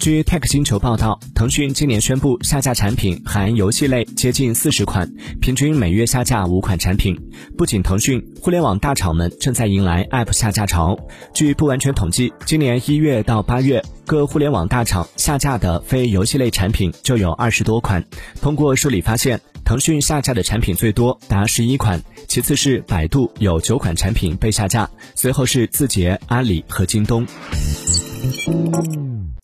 据 tech 星球报道腾讯今年宣布下架产品含游戏类接近四十款平均每月下架五款产品。不仅腾讯互联网大厂们正在迎来 app 下架潮。据不完全统计今年一月到八月各互联网大厂下架的非游戏类产品就有二十多款。通过梳理发现腾讯下架的产品最多达十一款其次是百度有九款产品被下架随后是字节阿里和京东。